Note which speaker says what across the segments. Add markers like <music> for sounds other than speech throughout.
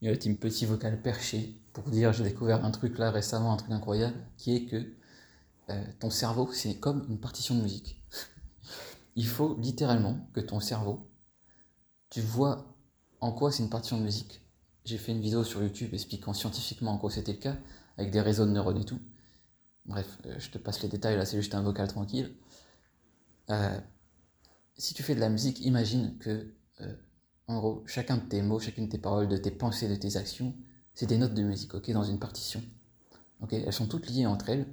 Speaker 1: Il y a la team petit vocal perché pour dire j'ai découvert un truc là récemment, un truc incroyable, qui est que euh, ton cerveau, c'est comme une partition de musique. <laughs> Il faut littéralement que ton cerveau, tu vois en quoi c'est une partition de musique. J'ai fait une vidéo sur YouTube expliquant scientifiquement en quoi c'était le cas, avec des réseaux de neurones et tout. Bref, euh, je te passe les détails, là c'est juste un vocal tranquille. Euh, si tu fais de la musique, imagine que, en gros, chacun de tes mots, chacune de tes paroles, de tes pensées, de tes actions, c'est des notes de musique, ok, dans une partition. Ok, elles sont toutes liées entre elles,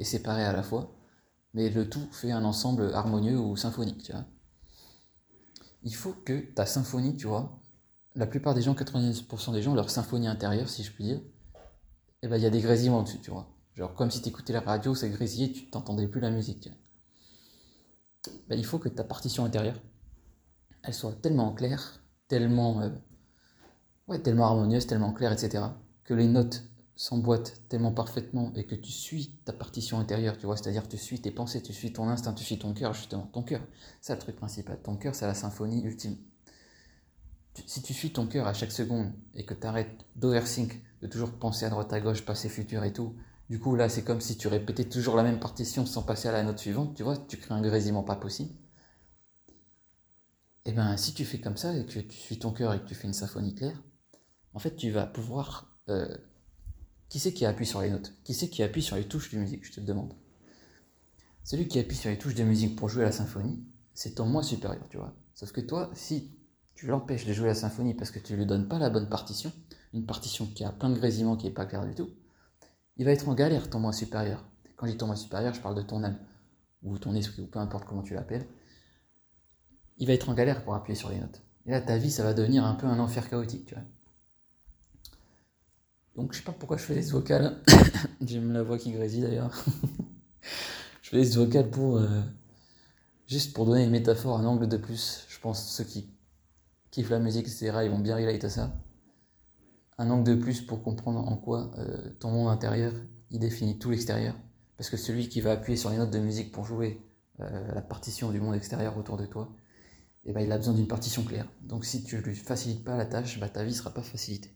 Speaker 1: et séparés à la fois, mais le tout fait un ensemble harmonieux ou symphonique, tu vois. Il faut que ta symphonie, tu vois, la plupart des gens, 90% des gens, leur symphonie intérieure, si je puis dire, eh ben, il y a des grésillements dessus, tu vois. Genre, comme si tu écoutais la radio, ça grésillait, tu t'entendais plus la musique. Ben, il faut que ta partition intérieure, elle soit tellement claire, tellement, euh, ouais, tellement harmonieuse, tellement claire, etc., que les notes s'emboîte tellement parfaitement et que tu suis ta partition intérieure, tu vois, c'est-à-dire tu suis tes pensées, tu suis ton instinct, tu suis ton cœur, justement, ton cœur, c'est le truc principal, ton cœur c'est la symphonie ultime. si tu suis ton cœur à chaque seconde et que tu arrêtes d'oversing, de toujours penser à droite à gauche, passé, futur et tout, du coup là c'est comme si tu répétais toujours la même partition sans passer à la note suivante, tu vois, tu crées un grésillement pas possible. Et eh bien si tu fais comme ça et que tu suis ton cœur et que tu fais une symphonie claire, en fait tu vas pouvoir... Euh, qui c'est qui appuie sur les notes? Qui c'est qui appuie sur les touches de musique? Je te le demande. Celui qui appuie sur les touches de musique pour jouer la symphonie, c'est ton moi supérieur, tu vois. Sauf que toi, si tu l'empêches de jouer la symphonie parce que tu lui donnes pas la bonne partition, une partition qui a plein de grésillements qui est pas claire du tout, il va être en galère, ton moi supérieur. Quand je dis ton moi supérieur, je parle de ton âme, ou ton esprit, ou peu importe comment tu l'appelles. Il va être en galère pour appuyer sur les notes. Et là, ta vie, ça va devenir un peu un enfer chaotique, tu vois. Donc je sais pas pourquoi je fais ce vocal. <coughs> J'aime la voix qui grésille d'ailleurs. <laughs> je fais ce vocal pour euh, juste pour donner une métaphore, un angle de plus. Je pense que ceux qui kiffent la musique, etc., ils vont bien relate à ça. Un angle de plus pour comprendre en quoi euh, ton monde intérieur, il définit tout l'extérieur. Parce que celui qui va appuyer sur les notes de musique pour jouer euh, la partition du monde extérieur autour de toi, eh ben, il a besoin d'une partition claire. Donc si tu lui facilites pas la tâche, bah, ta vie sera pas facilitée.